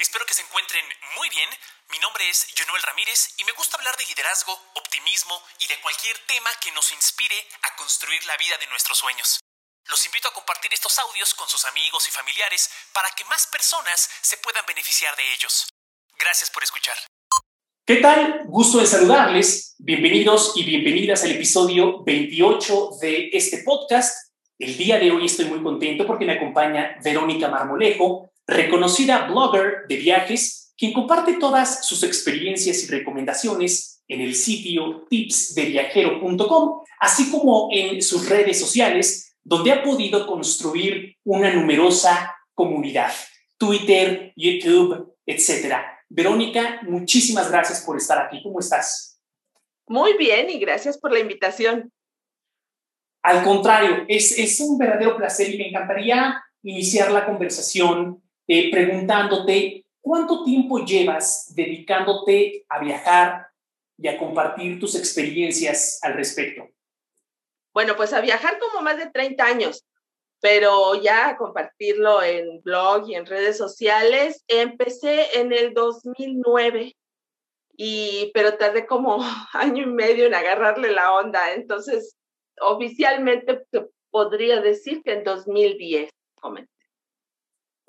Espero que se encuentren muy bien. Mi nombre es Jonuel Ramírez y me gusta hablar de liderazgo, optimismo y de cualquier tema que nos inspire a construir la vida de nuestros sueños. Los invito a compartir estos audios con sus amigos y familiares para que más personas se puedan beneficiar de ellos. Gracias por escuchar. ¿Qué tal? Gusto de saludarles. Bienvenidos y bienvenidas al episodio 28 de este podcast. El día de hoy estoy muy contento porque me acompaña Verónica Marmolejo, reconocida blogger de viajes, quien comparte todas sus experiencias y recomendaciones en el sitio tipsdeviajero.com, así como en sus redes sociales, donde ha podido construir una numerosa comunidad, Twitter, YouTube, etcétera. Verónica, muchísimas gracias por estar aquí. ¿Cómo estás? Muy bien y gracias por la invitación. Al contrario, es, es un verdadero placer y me encantaría iniciar la conversación eh, preguntándote cuánto tiempo llevas dedicándote a viajar y a compartir tus experiencias al respecto. Bueno, pues a viajar como más de 30 años pero ya compartirlo en blog y en redes sociales, empecé en el 2009, y, pero tardé como año y medio en agarrarle la onda, entonces oficialmente podría decir que en 2010 comencé.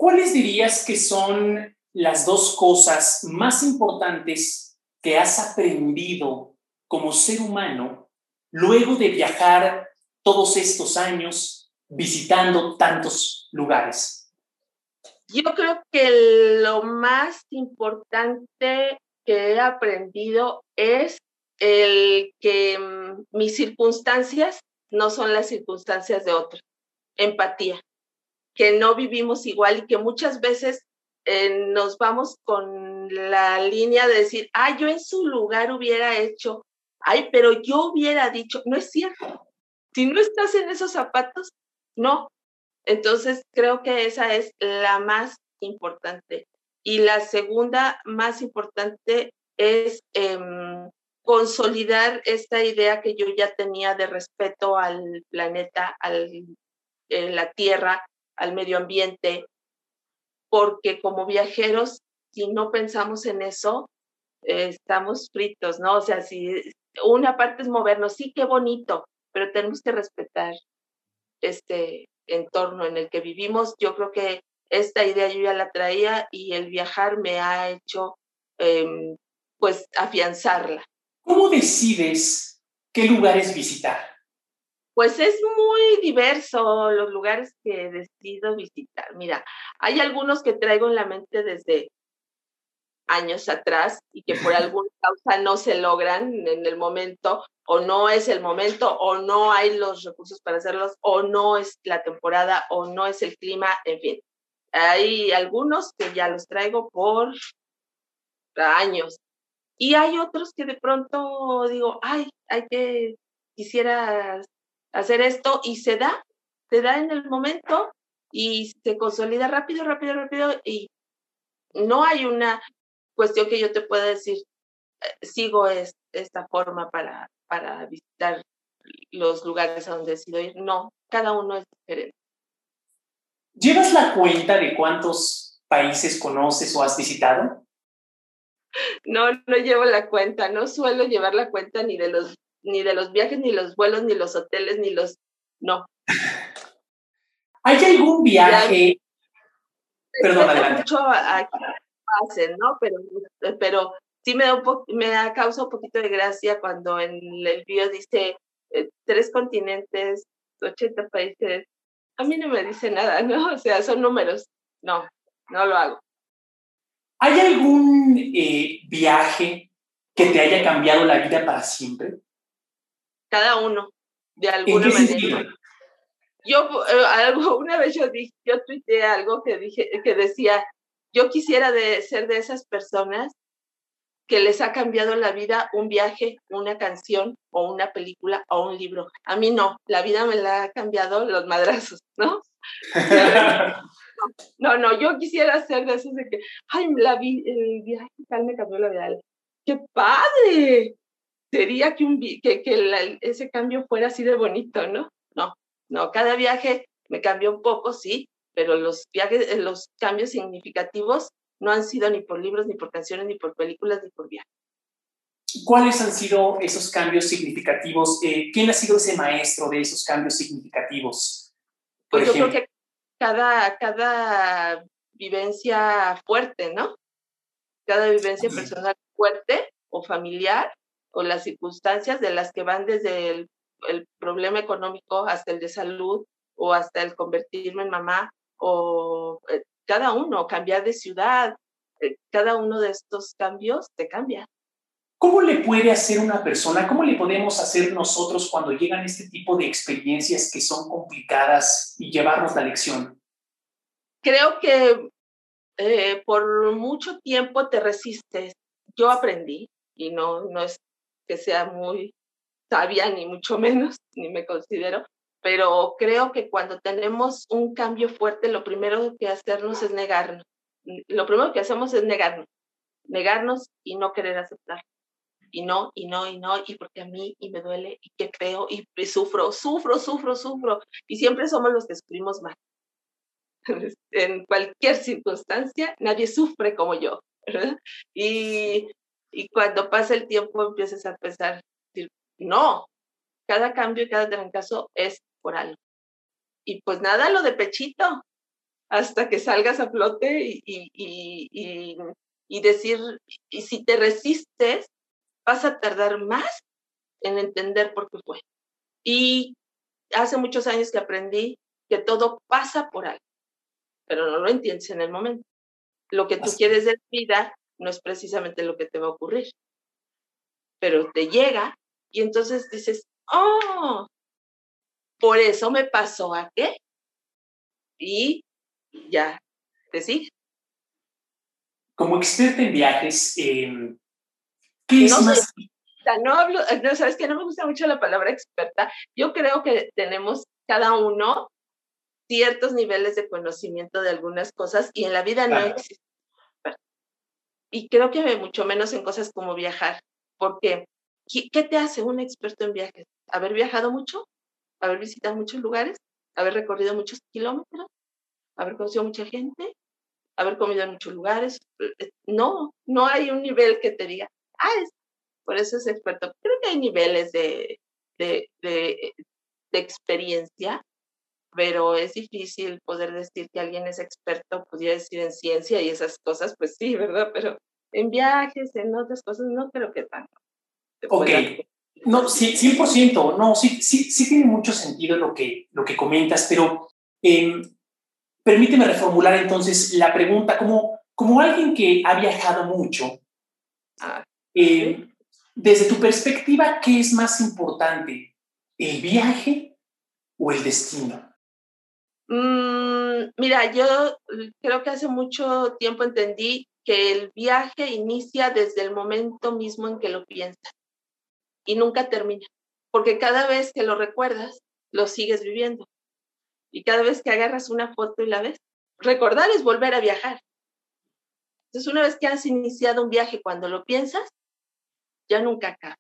¿Cuáles dirías que son las dos cosas más importantes que has aprendido como ser humano luego de viajar todos estos años visitando tantos lugares? Yo creo que lo más importante que he aprendido es el que mm, mis circunstancias no son las circunstancias de otros. Empatía, que no vivimos igual y que muchas veces eh, nos vamos con la línea de decir, ah, yo en su lugar hubiera hecho, ay, pero yo hubiera dicho, no es cierto. Si no estás en esos zapatos, no. Entonces, creo que esa es la más importante. Y la segunda más importante es em, consolidar esta idea que yo ya tenía de respeto al planeta, a la tierra, al medio ambiente, porque como viajeros, si no pensamos en eso, estamos fritos, ¿no? O sea, si una parte es movernos, sí, qué bonito, pero tenemos que respetar este entorno en el que vivimos. Yo creo que esta idea yo ya la traía y el viajar me ha hecho em, pues afianzarla. ¿Cómo decides qué lugares visitar? Pues es muy diverso los lugares que decido visitar. Mira, hay algunos que traigo en la mente desde años atrás y que por alguna causa no se logran en el momento o no es el momento o no hay los recursos para hacerlos o no es la temporada o no es el clima, en fin. Hay algunos que ya los traigo por años y hay otros que de pronto digo, ay, hay que, quisiera hacer esto y se da, se da en el momento y se consolida rápido, rápido, rápido y no hay una cuestión que yo te pueda decir, eh, sigo esta forma para, para visitar los lugares a donde decido ir. No, cada uno es diferente. ¿Llevas la cuenta de cuántos países conoces o has visitado? No, no llevo la cuenta, no suelo llevar la cuenta ni de los ni de los viajes, ni los vuelos, ni los hoteles, ni los no. ¿Hay algún viaje? Perdón, adelante. Mucho ¿no? Pero, pero sí me da un me da causa un poquito de gracia cuando en el video dice eh, tres continentes, 80 países. A mí no me dice nada, ¿no? O sea, son números. No, no lo hago. ¿Hay algún eh, viaje que te haya cambiado la vida para siempre? Cada uno, de alguna manera. Yo, eh, algo, una vez yo dije, yo tuiteé algo que dije, que decía, yo quisiera de ser de esas personas que les ha cambiado la vida un viaje, una canción o una película o un libro. A mí no, la vida me la ha cambiado los madrazos, ¿no? no, no, yo quisiera ser de esos de que, ay, la vi, el viaje tal me cambió la vida. ¡Qué padre! Sería que, un, que, que ese cambio fuera así de bonito, ¿no? No, no, cada viaje me cambió un poco, sí, pero los viajes, los cambios significativos no han sido ni por libros, ni por canciones, ni por películas, ni por viajes. ¿Cuáles han sido esos cambios significativos? Eh, ¿Quién ha sido ese maestro de esos cambios significativos? pues yo creo que cada, cada vivencia fuerte, ¿no? Cada vivencia personal fuerte o familiar o las circunstancias de las que van desde el, el problema económico hasta el de salud o hasta el convertirme en mamá o eh, cada uno, cambiar de ciudad, eh, cada uno de estos cambios te cambia. ¿Cómo le puede hacer una persona, cómo le podemos hacer nosotros cuando llegan este tipo de experiencias que son complicadas y llevarnos la lección? Creo que eh, por mucho tiempo te resistes. Yo aprendí, y no, no es que sea muy sabia, ni mucho menos, ni me considero, pero creo que cuando tenemos un cambio fuerte, lo primero que hacernos es negarnos. Lo primero que hacemos es negarnos, negarnos y no querer aceptar y no, y no, y no, y porque a mí, y me duele, y qué feo, y, sufro, sufro, sufro, sufro, y siempre somos los que sufrimos más. en cualquier circunstancia, nadie sufre como yo, Y, y cuando pasa el tiempo empiezas a pensar, no, cada cambio y cada trancazo es por algo. Y pues nada, lo de pechito, hasta que salgas a flote y, y, y, y decir, y si te resistes, vas a tardar más en entender por qué fue. Y hace muchos años que aprendí que todo pasa por algo, pero no lo entiendes en el momento. Lo que tú quieres de vida no es precisamente lo que te va a ocurrir, pero te llega y entonces dices, oh, por eso me pasó a qué. Y ya, te sigue. Como experta en viajes, eh, no hablo, no sabes que no me gusta mucho la palabra experta. Yo creo que tenemos cada uno ciertos niveles de conocimiento de algunas cosas y en la vida no existe. Y creo que mucho menos en cosas como viajar, porque ¿qué te hace un experto en viajes? ¿Haber viajado mucho? ¿Haber visitado muchos lugares? ¿Haber recorrido muchos kilómetros? ¿Haber conocido mucha gente? ¿Haber comido en muchos lugares? Eh, no, no hay un nivel que te diga, ah, por eso es experto. Creo que hay niveles de, de, de, experiencia, pero es difícil poder decir que alguien es experto, pudiera decir en ciencia y esas cosas, pues sí, ¿verdad? Pero en viajes, en otras cosas, no creo que tanto. Ok. No, sí, 100%, no, sí, sí, sí tiene mucho sentido lo que, lo que comentas, pero em, permíteme reformular entonces la pregunta, como, como alguien que ha viajado mucho, ah. Eh, desde tu perspectiva, ¿qué es más importante? ¿El viaje o el destino? Mm, mira, yo creo que hace mucho tiempo entendí que el viaje inicia desde el momento mismo en que lo piensas y nunca termina, porque cada vez que lo recuerdas, lo sigues viviendo. Y cada vez que agarras una foto y la ves, recordar es volver a viajar. Entonces, una vez que has iniciado un viaje, cuando lo piensas, ya nunca acaba.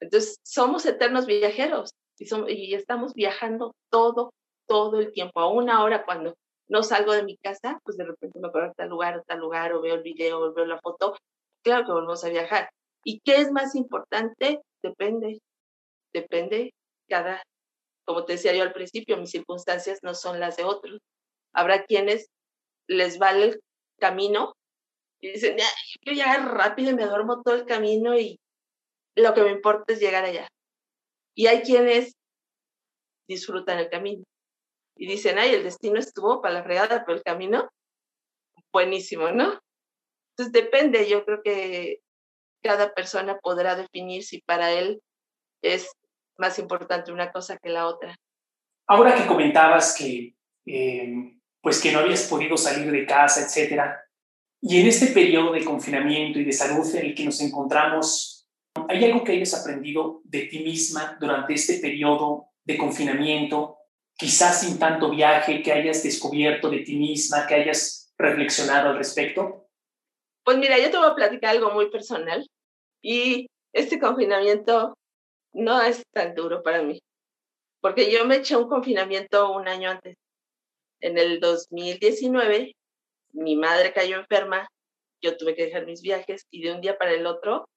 Entonces, somos eternos viajeros y estamos viajando todo, todo el tiempo. A una hora cuando no salgo de mi casa, pues de repente me acuerdo a tal lugar, tal lugar, o veo el video, o veo la foto. Claro que volvemos a viajar. ¿Y qué es más importante? Depende. Depende cada, como te decía yo al principio, mis circunstancias no son las de otros. Habrá quienes les vale el camino y dicen, ya, yo llegar rápido me duermo todo el camino y lo que me importa es llegar allá. Y hay quienes disfrutan el camino y dicen, ay, el destino estuvo para la fregada, pero el camino, buenísimo, ¿no? Entonces depende, yo creo que cada persona podrá definir si para él es más importante una cosa que la otra. Ahora que comentabas que, eh, pues que no habías podido salir de casa, etcétera, y en este periodo de confinamiento y de salud en el que nos encontramos, ¿hay algo que hayas aprendido de ti misma durante este periodo de confinamiento? Quizás sin tanto viaje, que hayas descubierto de ti misma, que hayas reflexionado al respecto? Pues mira, yo te voy a platicar algo muy personal y este confinamiento no es tan duro para mí, porque yo me eché un confinamiento un año antes. En el 2019 mi madre cayó enferma, yo tuve que dejar mis viajes y de un día para el otro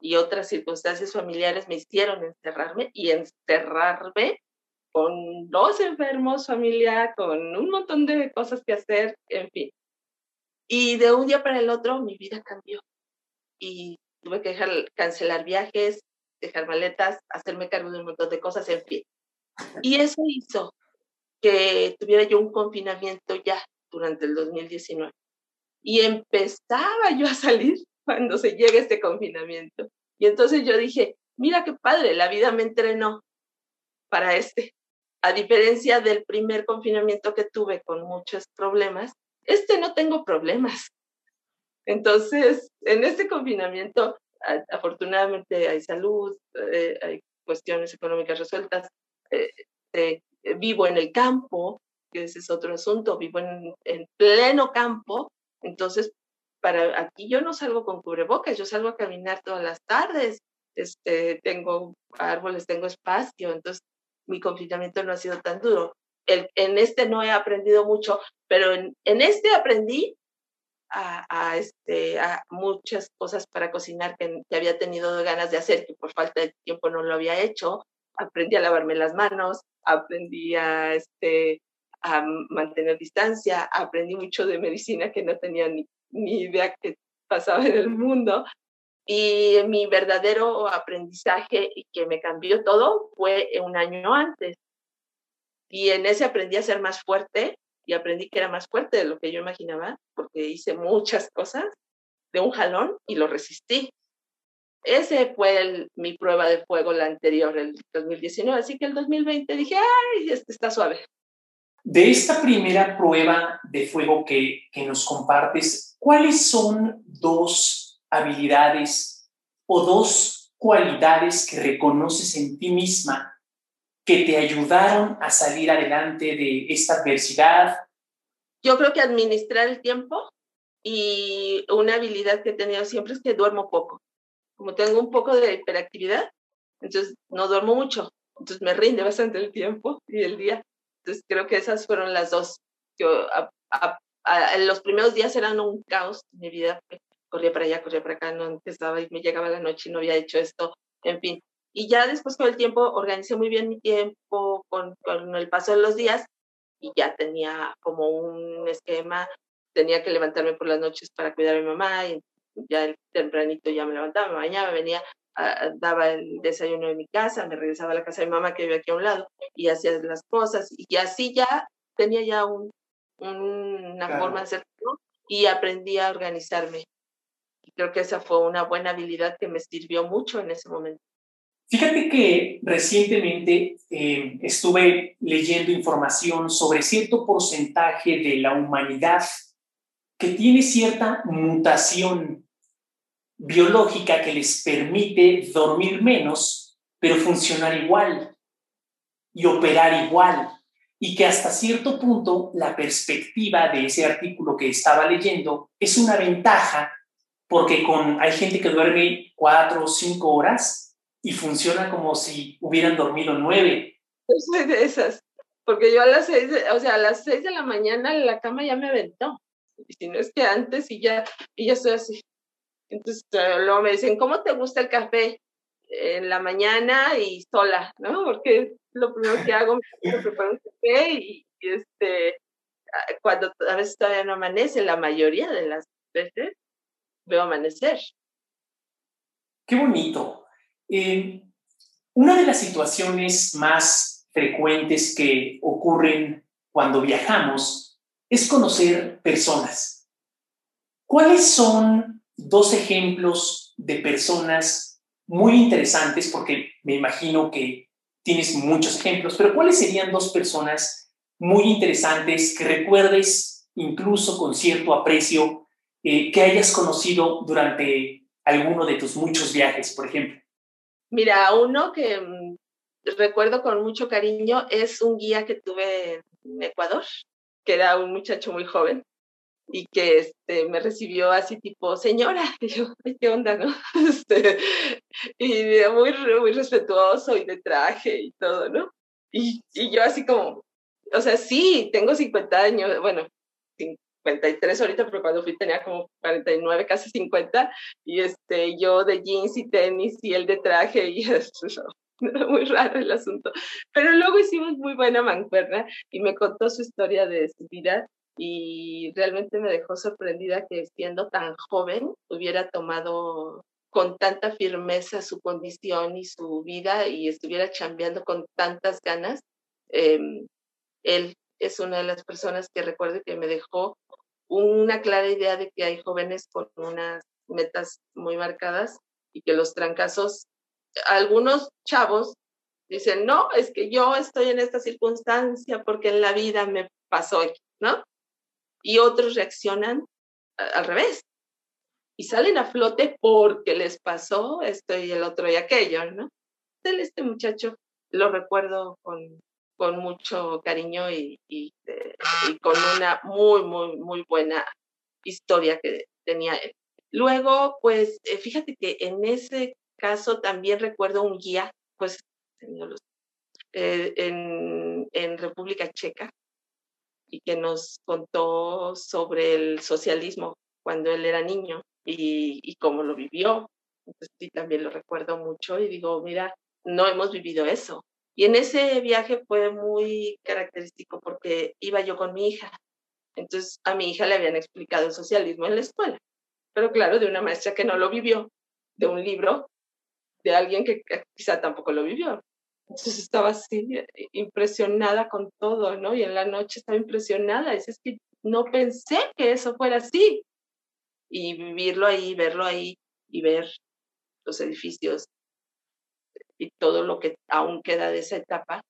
y otras circunstancias familiares me hicieron encerrarme y encerrarme con dos enfermos, familia, con un montón de cosas que hacer, en fin. Y de un día para el otro mi vida cambió y tuve que dejar, cancelar viajes, dejar maletas, hacerme cargo de un montón de cosas, en fin. Y eso hizo que tuviera yo un confinamiento ya durante el 2019. Y empezaba yo a salir cuando se llega este confinamiento. Y entonces yo dije, mira qué padre, la vida me entrenó para este. A diferencia del primer confinamiento que tuve con muchos problemas, este no tengo problemas. Entonces, en este confinamiento, afortunadamente hay salud, eh, hay cuestiones económicas resueltas, eh, eh, vivo en el campo, que ese es otro asunto, vivo en, en pleno campo, entonces para aquí yo no salgo con cubrebocas, yo salgo a caminar todas las tardes, este, tengo árboles, tengo espacio, entonces mi confinamiento no ha sido tan duro. El, en este no he aprendido mucho, pero en, en este aprendí a, a, este, a muchas cosas para cocinar que, que, había tenido ganas de hacer, que por falta de tiempo no lo había hecho. Aprendí a lavarme las manos, aprendí a, este, a mantener distancia, aprendí mucho de medicina que no tenía ni, ni idea que pasaba en el mundo. Y mi verdadero aprendizaje que me cambió todo fue un año antes. Y en ese aprendí a ser más fuerte y aprendí que era más fuerte de lo que yo imaginaba, porque hice muchas cosas de un jalón y lo resistí. Ese fue mi prueba de fuego, la anterior, el 2019. Así que el 2020 dije, ay, este está suave. De esta primera prueba de fuego que, que nos compartes, ¿cuáles son dos habilidades o dos cualidades que reconoces en ti misma que te ayudaron a salir adelante de esta adversidad? Yo creo que administrar el tiempo y una habilidad que he tenido siempre es que duermo poco. Como tengo un poco de hiperactividad, entonces no duermo mucho, entonces me rinde bastante el tiempo y el día. Entonces creo que esas fueron las dos. Los primeros días eran un caos en mi vida. Corría para allá, corría para acá, no empezaba y me llegaba la noche y no había hecho esto, en fin. Y ya después con el tiempo organicé muy bien mi tiempo con, con el paso de los días y ya tenía como un esquema, tenía que levantarme por las noches para cuidar a mi mamá y ya tempranito ya me levantaba, me bañaba, venía, daba el desayuno en mi casa, me regresaba a la casa de mi mamá que vive aquí a un lado y hacía las cosas y así ya tenía ya un, una forma de hacerlo y aprendí a organizarme. Creo que esa fue una buena habilidad que me sirvió mucho en ese momento. Fíjate que recientemente eh, estuve leyendo información sobre cierto porcentaje de la humanidad que tiene cierta mutación biológica que les permite dormir menos, pero funcionar igual y operar igual. Y que hasta cierto punto la perspectiva de ese artículo que estaba leyendo es una ventaja porque con, hay gente que duerme cuatro o cinco horas y funciona como si hubieran dormido nueve. Yo soy de esas, porque yo a las seis, o sea, a las seis de la mañana la cama ya me aventó. Y si no es que antes y ya, y ya estoy así. Entonces luego me dicen, ¿cómo te gusta el café? En la mañana y sola, ¿no? Porque lo primero que hago es preparar un café y, y este, cuando a veces todavía no amanece, la mayoría de las veces veo amanecer. Qué bonito. Eh, una de las situaciones más frecuentes que ocurren cuando viajamos es conocer personas. ¿Cuáles son dos ejemplos de personas muy interesantes? Porque me imagino que tienes muchos ejemplos, pero ¿cuáles serían dos personas muy interesantes que recuerdes incluso con cierto aprecio eh, que hayas conocido durante alguno de tus muchos viajes, por ejemplo? Mira, uno que mm, recuerdo con mucho cariño es un guía que tuve en Ecuador, que era un muchacho muy joven y que este, me recibió así tipo, señora, y yo, ¿qué onda, no? Este, y muy, muy respetuoso y de traje y todo, ¿no? Y, y yo así como, o sea, sí, tengo 50 años, bueno, 53 ahorita, pero cuando fui tenía como 49, casi 50, y este, yo de jeans y tenis y él de traje, y eso, muy raro el asunto. Pero luego hicimos muy buena mancuerna y me contó su historia de su vida y realmente me dejó sorprendida que siendo tan joven hubiera tomado con tanta firmeza su condición y su vida y estuviera chambeando con tantas ganas. Em, él es una de las personas que recuerdo que me dejó una clara idea de que hay jóvenes con unas metas muy marcadas y que los trancazos, algunos chavos dicen, no, es que yo estoy en esta circunstancia porque en la vida me pasó, ¿no? Y otros reaccionan al revés y salen a flote porque les pasó esto y el otro y aquello, ¿no? Este muchacho lo recuerdo con con mucho cariño y, eh, y, con una muy, muy, muy buena historia que tenía él. Luego, pues eh, fíjate que en ese caso también recuerdo un guía, pues eh, en, en República Checa, y que nos contó sobre el socialismo cuando él era niño y, y cómo lo vivió. Entonces sí, también lo recuerdo mucho y digo, mira, no hemos vivido eso, y en ese viaje fue muy característico porque iba yo con mi hija. Entonces a mi hija le habían explicado el socialismo en la escuela, pero claro, de una maestra que no lo vivió, de un libro, de alguien que quizá tampoco lo vivió. Entonces estaba así, eh, impresionada con todo, ¿no? Y en la noche estaba impresionada. Dice, es que no pensé que eso fuera así. Y vivirlo ahí, verlo ahí y ver los edificios y todo lo que aún queda de esa etapa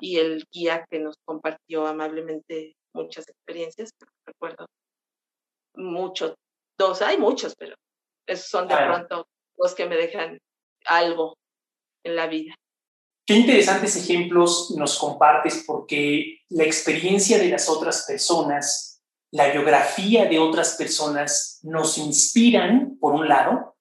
y el guía que nos compartió amablemente muchas experiencias, recuerdo muchos, dos, hay muchos, pero esos son de pronto los que me dejan algo en la vida. Qué interesantes ejemplos nos compartes porque la experiencia de las otras personas, la biografía de otras personas nos inspiran, por un lado,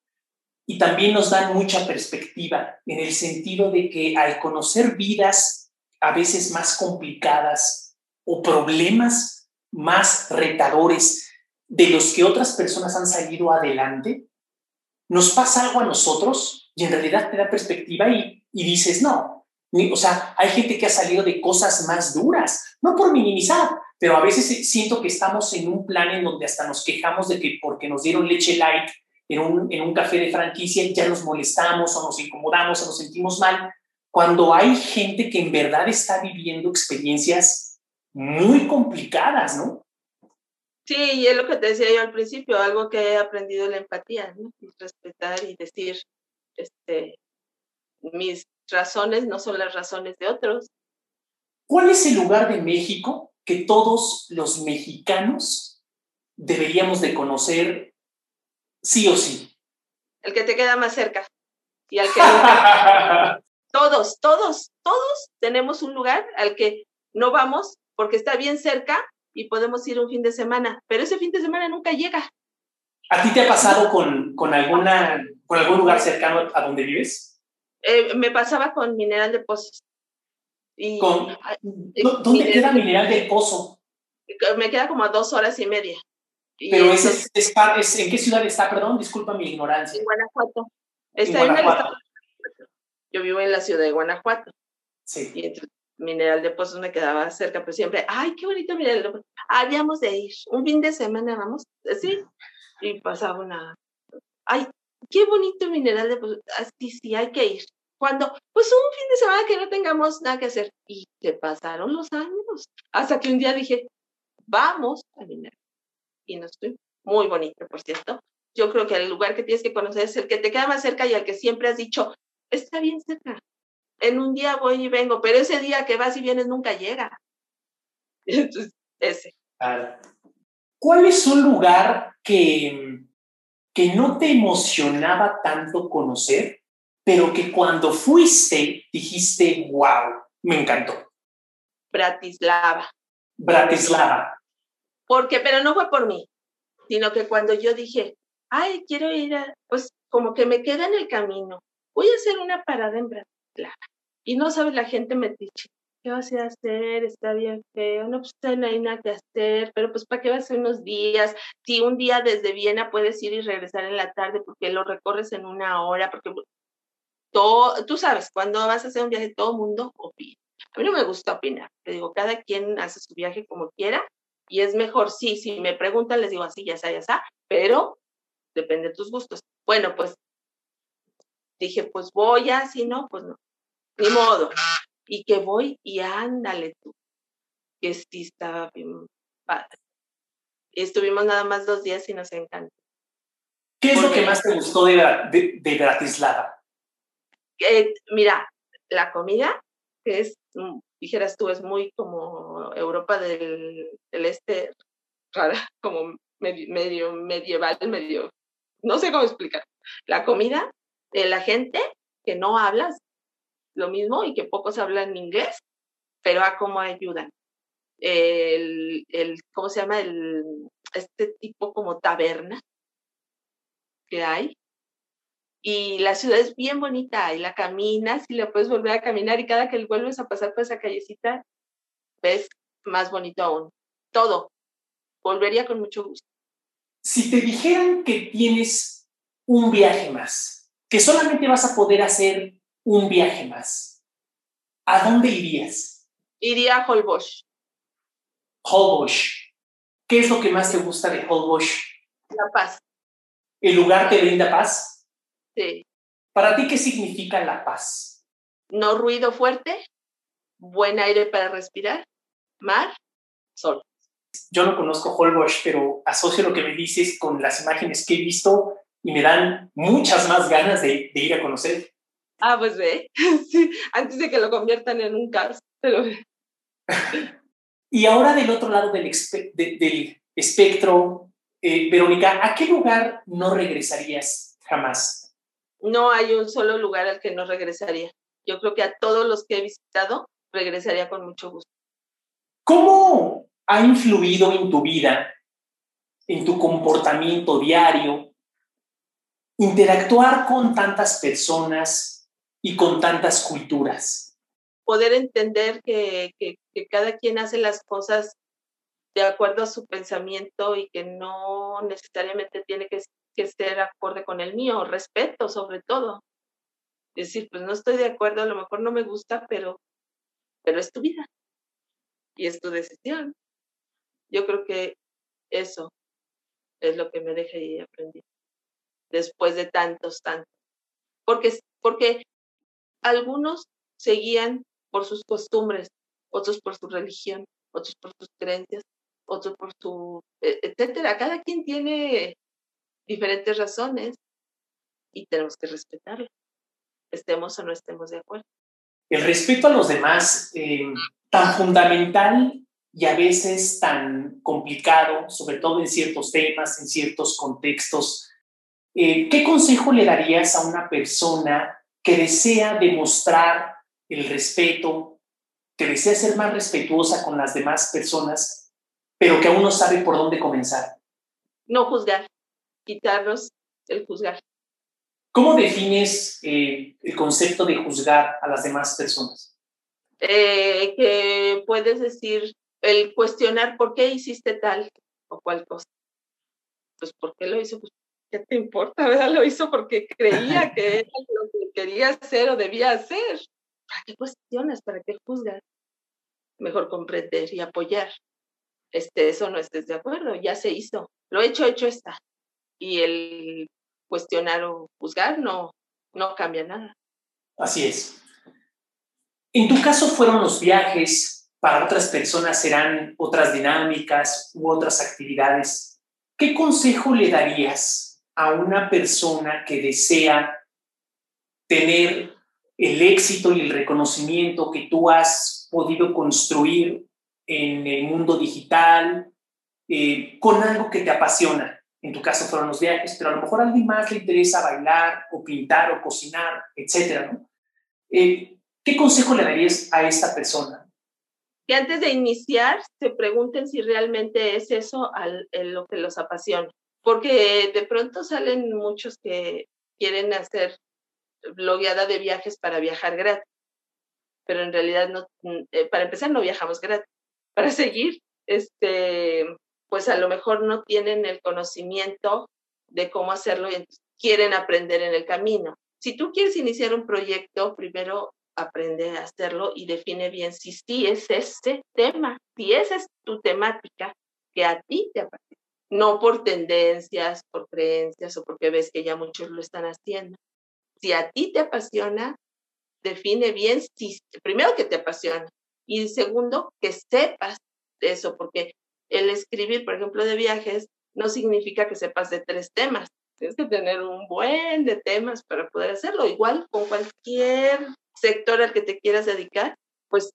y también nos dan mucha perspectiva en el sentido de que al conocer vidas a veces más complicadas o problemas más retadores de los que otras personas han salido adelante, nos pasa algo a nosotros y en realidad te da perspectiva y, y dices, no, o sea, hay gente que ha salido de cosas más duras, no por minimizar, pero a veces siento que estamos en un plan en donde hasta nos quejamos de que porque nos dieron leche light en un, en un café de franquicia ya nos molestamos o nos incomodamos o nos sentimos mal, cuando hay gente que en verdad está viviendo experiencias muy complicadas, ¿no? Sí, y es lo que te decía yo al principio, algo que he aprendido la empatía, ¿no? respetar y decir, este, mis razones no son las razones de otros. ¿Cuál es el lugar de México que todos los mexicanos deberíamos de conocer Sí o sí. El que te queda más cerca. Y al que todos, todos, todos tenemos un lugar al que no vamos porque está bien cerca y podemos ir un fin de semana, pero ese fin de semana nunca llega. ¿A ti te ha pasado con, con, alguna, con algún lugar cercano a donde vives? Eh, me pasaba con Mineral de Pozos. Y, ¿Dónde queda Mineral de Pozo? Me queda como a dos horas y media. Pero es, es, ¿en qué ciudad está? Perdón, disculpa mi ignorancia. En Guanajuato. Está en, Guanajuato. Yo vivo en la ciudad de Guanajuato. Sí. Y entre Mineral de Pozos me quedaba cerca, pero siempre, ay, qué bonito Mineral de Pozos. Habíamos de ir. Un fin de semana vamos, sí. Y pasaba una, ay, qué bonito Mineral de Pozos. Así sí, hay que ir. Cuando, pues un fin de semana que no tengamos nada que hacer. Y se pasaron los años. Hasta que un día dije, vamos a Mineral y no estoy muy bonito, por cierto. Yo creo que el lugar que tienes que conocer es el que te queda más cerca y al que siempre has dicho, está bien cerca. En un día voy y vengo, pero ese día que vas y vienes nunca llega. Entonces, ese. ¿Cuál es un lugar que, que no te emocionaba tanto conocer, pero que cuando fuiste dijiste, wow, me encantó? Bratislava. Bratislava. Porque, pero no fue por mí, sino que cuando yo dije, ay, quiero ir a, pues como que me queda en el camino, voy a hacer una parada en Bratislava. Y no sabes, la gente me dice, ¿qué vas a hacer? Está bien feo, no, pues no hay nada que hacer, pero pues ¿para qué vas a hacer unos días? Si un día desde Viena puedes ir y regresar en la tarde porque lo recorres en una hora, porque todo, tú sabes, cuando vas a hacer un viaje todo el mundo opina. A mí no me gusta opinar, te digo, cada quien hace su viaje como quiera y es mejor, sí, si me preguntan les digo así, ya está, ya está, pero depende de tus gustos. Bueno, pues dije, pues voy así, no, pues no, ni modo y que voy y ándale tú, que sí estaba bien padre. Estuvimos nada más dos días y nos encantó. ¿Qué es lo que más te gustó de, de, Bratislava? Eh, mira, la comida, que es, mm, dijeras tú, es muy como Europa del, este, rara, como medio, medieval, medio, no sé cómo explicar. La comida, la gente que no hablas, lo mismo y que pocos hablan inglés, pero a cómo ayudan. El, el, ¿cómo se llama? El, este tipo como taberna que hay. Y la ciudad es bien bonita y la caminas y la puedes volver a caminar y cada que vuelves a pasar por esa callecita, ves más bonito aún. Todo. Volvería con mucho gusto. Si te dijeran que tienes un viaje más, que solamente vas a poder hacer un viaje más, ¿a dónde irías? Iría a Holbox. Holbox. ¿Qué es lo que más te gusta de Holbox? La paz. ¿El lugar te brinda paz? Sí. ¿Para ti qué significa la paz? No ruido fuerte, buen aire para respirar, mar, sol. Yo no conozco Holbox, pero asocio lo que me dices con las imágenes que he visto y me dan muchas más ganas de, de ir a conocer. Ah, pues ve, sí, antes de que lo conviertan en un caos. Pero... y ahora del otro lado del, del espectro, eh, Verónica, ¿a qué lugar no regresarías jamás? No hay un solo lugar al que no regresaría. Yo creo que a todos los que he visitado regresaría con mucho gusto. ¿Cómo ha influido en tu vida, en tu comportamiento diario, interactuar con tantas personas y con tantas culturas. Poder entender que, cada quien hace las cosas de acuerdo a su pensamiento y que no necesariamente tiene que, que ser acorde con el mío, respeto sobre todo. Decir, pues no estoy de acuerdo, a lo mejor no me gusta, pero, pero es tu vida y es tu decisión. Yo creo que eso es lo que me deja y aprendí después de tantos, tantos. Porque, porque algunos seguían por sus costumbres, otros por su religión, otros por sus creencias, otros por su, e, etcétera. Cada quien tiene diferentes razones y tenemos que respetarlo, estemos o no estemos de acuerdo. El respeto a los demás, eh, tan fundamental y a veces tan complicado, sobre todo en ciertos temas, en ciertos contextos. Eh, ¿Qué consejo le darías a una persona que desea demostrar el respeto, que desea ser más respetuosa con las demás personas, pero que aún no sabe por dónde comenzar. No juzgar, quitarnos el juzgar. ¿Cómo defines eh, el concepto de juzgar a las demás personas? Eh, que puedes decir el cuestionar por qué hiciste tal o cual cosa. Pues, ¿por qué lo hizo? Pues, ¿qué te importa? ¿verdad? Lo hizo porque creía que era lo que quería hacer o debía hacer. ¿Para qué cuestiones? ¿Para qué juzgas? Mejor comprender y apoyar. Este, eso no estés de acuerdo, ya se hizo. Lo hecho, hecho está. Y el cuestionar o juzgar no, no cambia nada. Así es. En tu caso fueron los viajes, para otras personas serán otras dinámicas u otras actividades. ¿Qué consejo le darías a una persona que desea tener el éxito y el reconocimiento que tú has podido construir en el mundo digital eh, con algo que te apasiona. En tu caso fueron los viajes, pero a lo mejor a alguien más le interesa bailar o pintar o cocinar, etc. Eh, ¿Qué consejo le darías a esta persona? Que antes de iniciar se pregunten si realmente es eso lo que los apasiona porque de pronto salen muchos que quieren hacer blogueada de viajes para viajar gratis. pero en realidad no, eh, para empezar no viajamos gratis. Para seguir, este, pues a lo mejor no tienen el conocimiento de cómo hacerlo y quieren aprender en el camino. Si tú quieres iniciar un proyecto, primero aprende a hacerlo y define bien si sí es ese tema, si esa es tu temática que a ti te apasiona, no por tendencias, por creencias o porque ves que ya muchos lo están haciendo. Si a ti te apasiona, define bien si primero que te apasiona y segundo que sepas eso, porque el escribir, por ejemplo, de viajes no significa que sepas de tres temas. Tienes que tener un buen de temas para poder hacerlo. Igual con cualquier sector al que te quieras dedicar, pues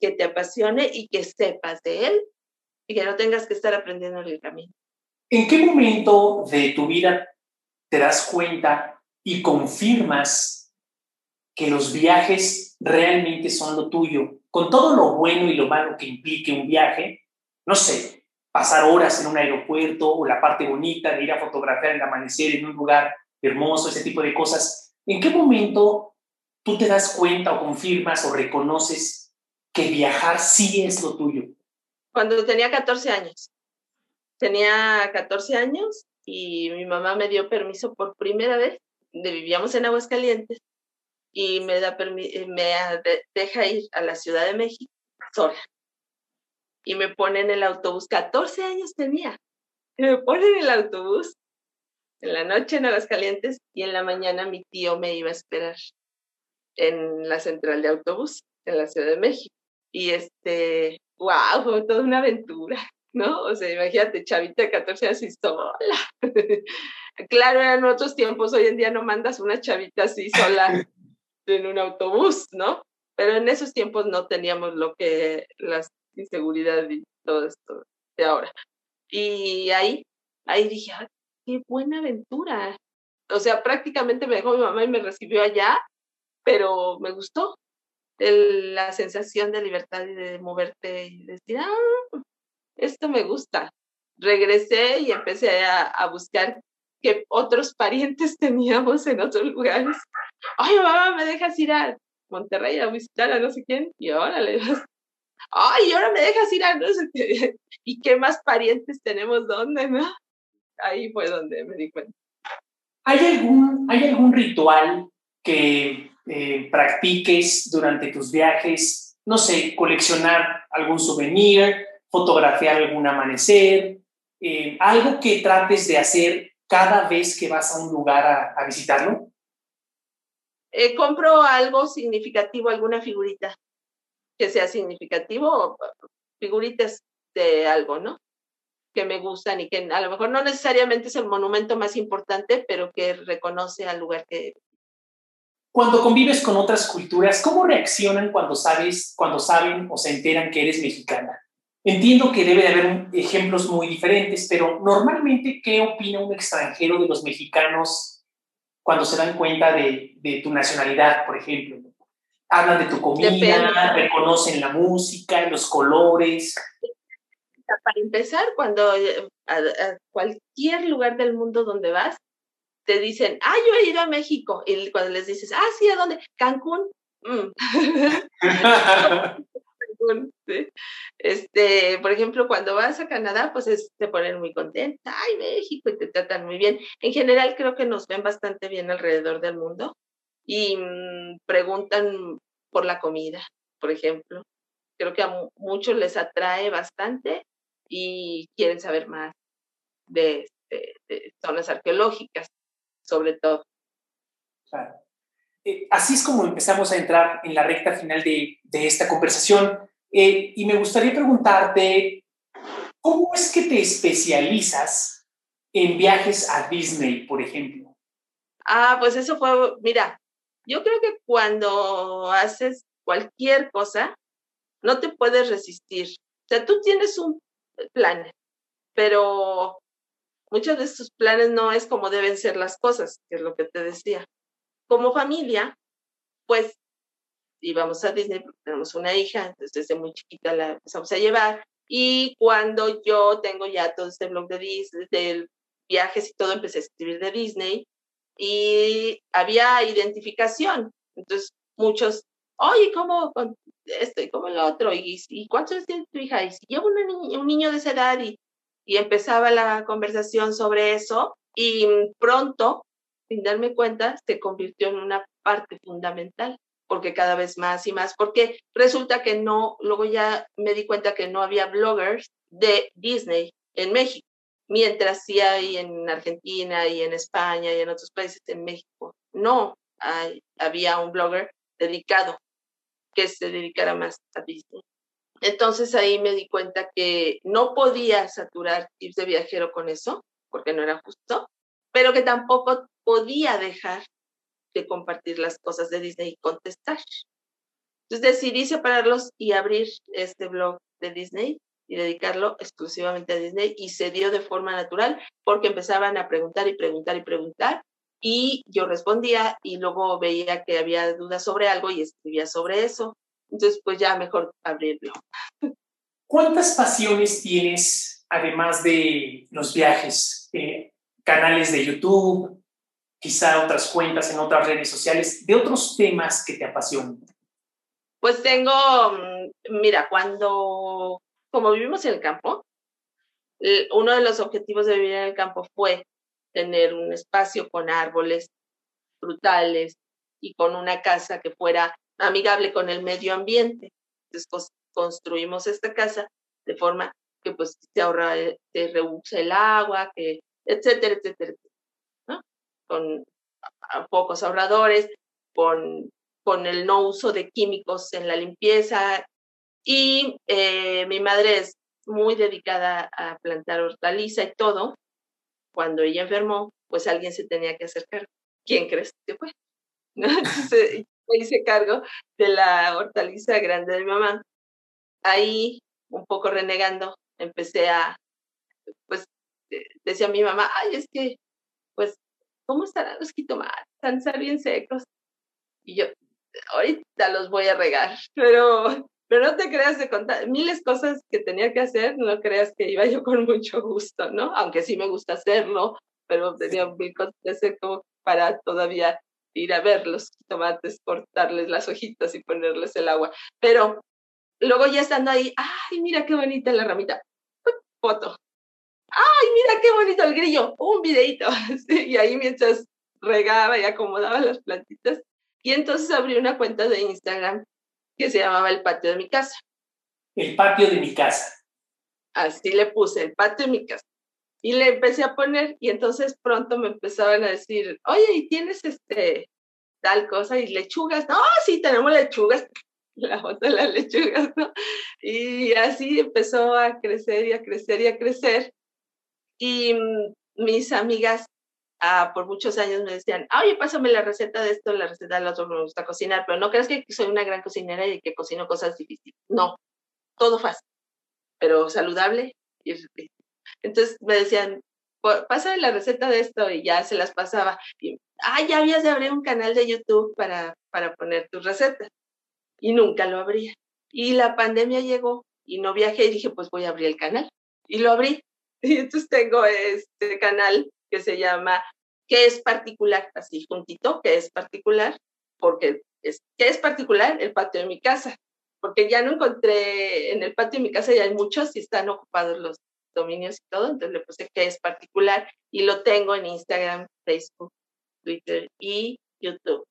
que te apasione y que sepas de él y que no tengas que estar aprendiendo en el camino. ¿En qué momento de tu vida te das cuenta y confirmas que los viajes realmente son lo tuyo? Con todo lo bueno y lo malo que implique un viaje, no sé, pasar horas en un aeropuerto o la parte bonita de ir a fotografiar el amanecer en un lugar hermoso, ese tipo de cosas. ¿En qué momento tú te das cuenta o confirmas o reconoces que viajar sí es lo tuyo? Cuando tenía 14 años. Tenía 14 años y mi mamá me dio permiso por primera vez. Vivíamos en Aguascalientes y me, da me deja ir a la Ciudad de México sola y me pone en el autobús, 14 años tenía, y me pone en el autobús en la noche en Aguascalientes y en la mañana mi tío me iba a esperar en la central de autobús en la Ciudad de México. Y este, wow, fue toda una aventura, ¿no? O sea, imagínate, chavita de 14 años y sola. claro, eran otros tiempos, hoy en día no mandas una chavita así sola en un autobús, ¿no? Pero en esos tiempos no teníamos lo que las inseguridad y todo esto de ahora. Y ahí, ahí dije, qué buena aventura. O sea, prácticamente me dejó mi mamá y me recibió allá, pero me gustó la sensación de libertad y de moverte y decir, ah, esto me gusta. Regresé y empecé a, a buscar qué otros parientes teníamos en otros lugares. Ay, mamá, ¿me dejas ir a Monterrey a visitar a no sé quién? Y ahora le ay, ahora me dejas ir a no sé qué. ¿Y qué más parientes tenemos dónde, no? Ahí fue donde me di cuenta. ¿Hay algún, ¿hay algún ritual que eh, practiques durante tus viajes? No sé, coleccionar algún souvenir, fotografiar algún amanecer, eh, algo que trates de hacer cada vez que vas a un lugar a, a visitarlo? Eh, compro algo significativo, alguna figurita que sea significativo, figuritas de algo, ¿no? Que me gustan y que a lo mejor no necesariamente es el monumento más importante, pero que reconoce al lugar que... Cuando convives con otras culturas, ¿cómo reaccionan cuando sabes, cuando saben o se enteran que eres mexicana? Entiendo que debe de haber ejemplos muy diferentes, pero normalmente, ¿qué opina un extranjero de los mexicanos cuando se dan cuenta de, de tu nacionalidad, por ejemplo? Hablan de tu comida, reconocen la música, los colores. Para empezar, cuando eh, a, cualquier lugar del mundo donde vas, te dicen, ah, yo he ido a México. Y cuando les dices, ah, sí, ¿a dónde? Cancún. Mm. Este, por ejemplo, cuando vas a Canadá, pues te ponen muy contenta, ay, México, y te tratan muy bien. En general, creo que nos ven bastante bien alrededor del mundo y mm, preguntan por la comida, por ejemplo. Creo que a muchos les atrae bastante y quieren saber más de, zonas arqueológicas, sobre todo. Eh, así es como empezamos a entrar en la recta final de, esta conversación. Eh, y me gustaría preguntarte, ¿cómo es que te especializas en viajes a Disney, por ejemplo? Ah, pues eso fue, mira, yo creo que cuando haces cualquier cosa, no te puedes resistir. O sea, tú tienes un plan, pero muchos de estos planes no es como deben ser las cosas, que es lo que te decía. Como familia, pues íbamos a Disney porque tenemos una hija, entonces desde muy chiquita la empezamos a llevar. Y cuando yo tengo ya todo este blog de Disney, de viajes y todo, empecé a escribir de Disney y había identificación. Entonces, muchos oye, ¿cómo con esto y cómo lo otro? ¿Y, y cuántos años tiene tu hija? Y si lleva un niño de esa edad y, y empezaba la conversación sobre eso y pronto, sin darme cuenta, se convirtió en una parte fundamental porque cada vez más y más, porque resulta que no, luego ya me di cuenta que no había bloggers de Disney en México, mientras sí hay en Argentina y en España y en otros países en México. No había un blogger dedicado que se dedicara más a Disney. Entonces ahí me di cuenta que no podía saturar tips de viajero con eso, porque no era justo, pero que tampoco podía dejar de compartir las cosas de Disney y contestar. Entonces decidí separarlos y abrir este blog de Disney y dedicarlo exclusivamente a Disney y se dio de forma natural porque empezaban a preguntar y preguntar y preguntar y yo respondía y luego veía que había dudas sobre algo y escribía sobre eso. Entonces pues ya mejor abrirlo. ¿Cuántas pasiones tienes además de los viajes? Eh, canales de YouTube, quizá otras cuentas en otras redes sociales, de otros temas que te apasionan? Pues tengo, mm, mira, cuando, como vivimos en el campo, uno de los objetivos de vivir en el campo fue tener un espacio con árboles frutales y con una casa que fuera amigable con el medio ambiente. Entonces construimos esta casa de forma que pues se ahorra, se reduce el agua, que etcétera, etcétera, con pocos ahorradores, con, con el no uso de químicos en la limpieza. Y eh, mi madre es muy dedicada a plantar hortaliza y todo. Cuando ella enfermó, pues alguien se tenía que hacer cargo. ¿Quién crees que fue? Entonces, me hice cargo de la hortaliza grande de mi mamá. Ahí, un poco renegando, empecé a, pues, decía mi mamá, ay, es que, pues, ¿cómo estarán los jitomates? Están bien secos. Y yo, ahorita los voy a regar, pero, pero no te creas de contar miles cosas que tenía que hacer, no creas que iba yo con mucho gusto, ¿no? Aunque sí me gusta hacerlo, pero tenía mil cosas que hacer como para todavía ir a ver los jitomates, cortarles las hojitas y ponerles el agua. Pero luego ya estando ahí, ay, mira qué bonita la ramita, foto, ¡ay, mira qué bonito el grillo! Un videito. y ahí mientras regaba y acomodaba las plantitas. Y entonces abrí una cuenta de Instagram que se llamaba El Patio de mi Casa. El Patio de mi Casa. Así le puse, El Patio de mi Casa. Y le empecé a poner y entonces pronto me empezaban a decir, oye, ¿y tienes este tal cosa y lechugas? No, sí, tenemos lechugas. La foto de las lechugas, ¿no? Y así empezó a crecer y a crecer y a crecer. Y mm, mis amigas ah, por muchos años me decían, oye, pásame la receta de esto, la receta del otro, me gusta cocinar, pero no creas que soy una gran cocinera y que cocino cosas difíciles. No, todo fácil, pero saludable. Y entonces me decían, pásame la receta de esto y ya se las pasaba. Y, ah, ya habías de abrir un canal de YouTube para, para poner tus recetas. Y nunca lo abría. Y la pandemia llegó y no viajé y dije, pues voy a abrir el canal. Y lo abrí. Y entonces tengo este canal que se llama ¿Qué es particular? Así juntito, ¿qué es particular? Porque es, ¿qué es particular? El patio de mi casa. Porque ya no encontré, en el patio de mi casa ya hay muchos y están ocupados los dominios y todo, entonces le puse ¿qué es particular? Y lo tengo en Instagram, Facebook, Twitter y YouTube.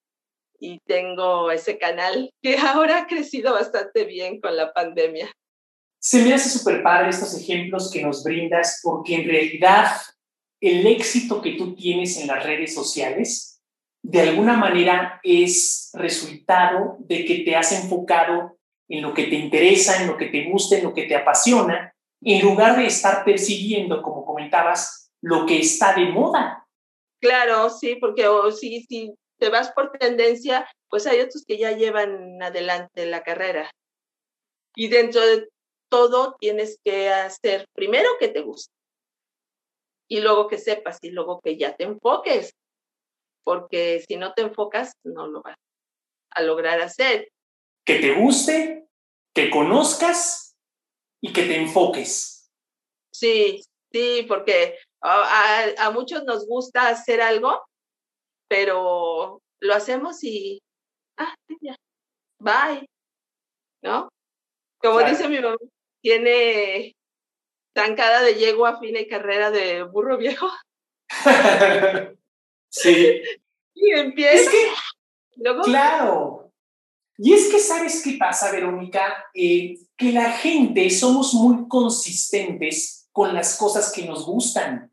Y tengo ese canal que ahora ha crecido bastante bien con la pandemia. Se me hace súper padre estos ejemplos que nos brindas porque en realidad el éxito que tú tienes en las redes sociales de alguna manera es resultado de que te has enfocado en lo que te interesa, en lo que te gusta, en lo que te apasiona, en lugar de estar persiguiendo, como comentabas, lo que está de moda. Claro, sí, porque o si, si te vas por tendencia, pues hay otros que ya llevan adelante la carrera. Y dentro de todo tienes que hacer primero que te guste y luego que sepas y luego que ya te enfoques, porque si no te enfocas no lo vas a lograr hacer. Que te guste, que conozcas y que te enfoques. Sí, sí, porque a, a muchos nos gusta hacer algo, pero lo hacemos y, ah, ya, bye, ¿no? Como dice mi mamá, tiene tancada de yegua fina y carrera de burro viejo. sí. Y empieza. Es que, claro. Y es que, ¿sabes qué pasa, Verónica? Eh, que la gente somos muy consistentes con las cosas que nos gustan.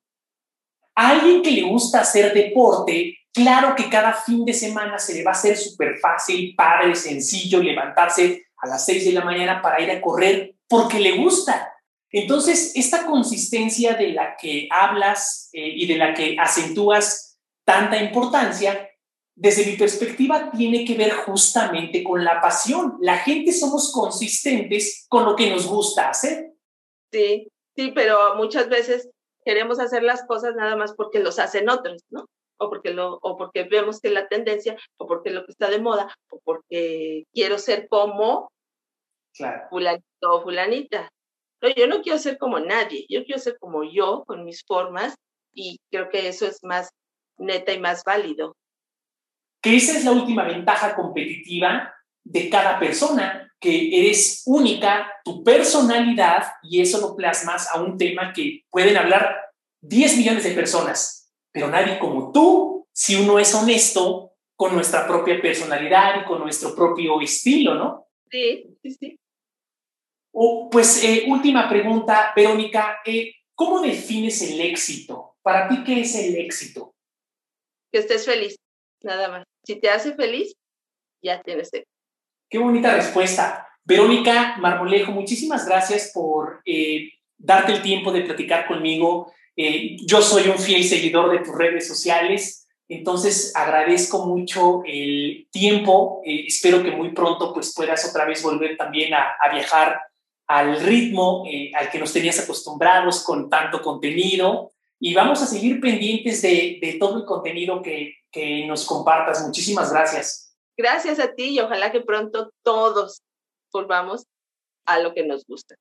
A alguien que le gusta hacer deporte, claro que cada fin de semana se le va a hacer súper fácil, padre, sencillo, levantarse a las 6 de la mañana para ir a correr porque le gusta. Entonces, esta consistencia de la que hablas eh, y de la que acentúas tanta importancia, desde mi perspectiva, tiene que ver justamente con la pasión. La gente somos consistentes con lo que nos gusta hacer. Sí, sí, pero muchas veces queremos hacer las cosas nada más porque los hacen otros, ¿no? O porque, lo, o porque vemos que es la tendencia, o porque lo que está de moda, o porque quiero ser como fulanito o fulanita. No, yo no quiero ser como nadie, yo quiero ser como yo, con mis formas, y creo que eso es más neta y más válido. Que esa es la última ventaja competitiva de cada persona, que eres única, tu personalidad, y eso lo plasmas a un tema que pueden hablar 10 millones de personas, pero nadie como tú, si uno es honesto con nuestra propia personalidad y con nuestro propio estilo, ¿no? Sí, sí, sí pues eh, última pregunta, Verónica, eh, ¿cómo defines el éxito? Para ti, ¿qué es el éxito? Que estés feliz, nada más. Si te hace feliz, ya tienes éxito. Qué bonita respuesta. Verónica Marmolejo, muchísimas gracias por eh, darte el tiempo de platicar conmigo. yo soy un fiel seguidor de tus redes sociales, entonces agradezco mucho el tiempo. espero que muy pronto pues, puedas otra vez volver también a, a viajar al ritmo eh, al que nos tenías acostumbrados con tanto contenido y vamos a seguir pendientes de, todo el contenido que, que nos compartas. Muchísimas gracias. Gracias a ti y ojalá que pronto todos volvamos a lo que nos gusta.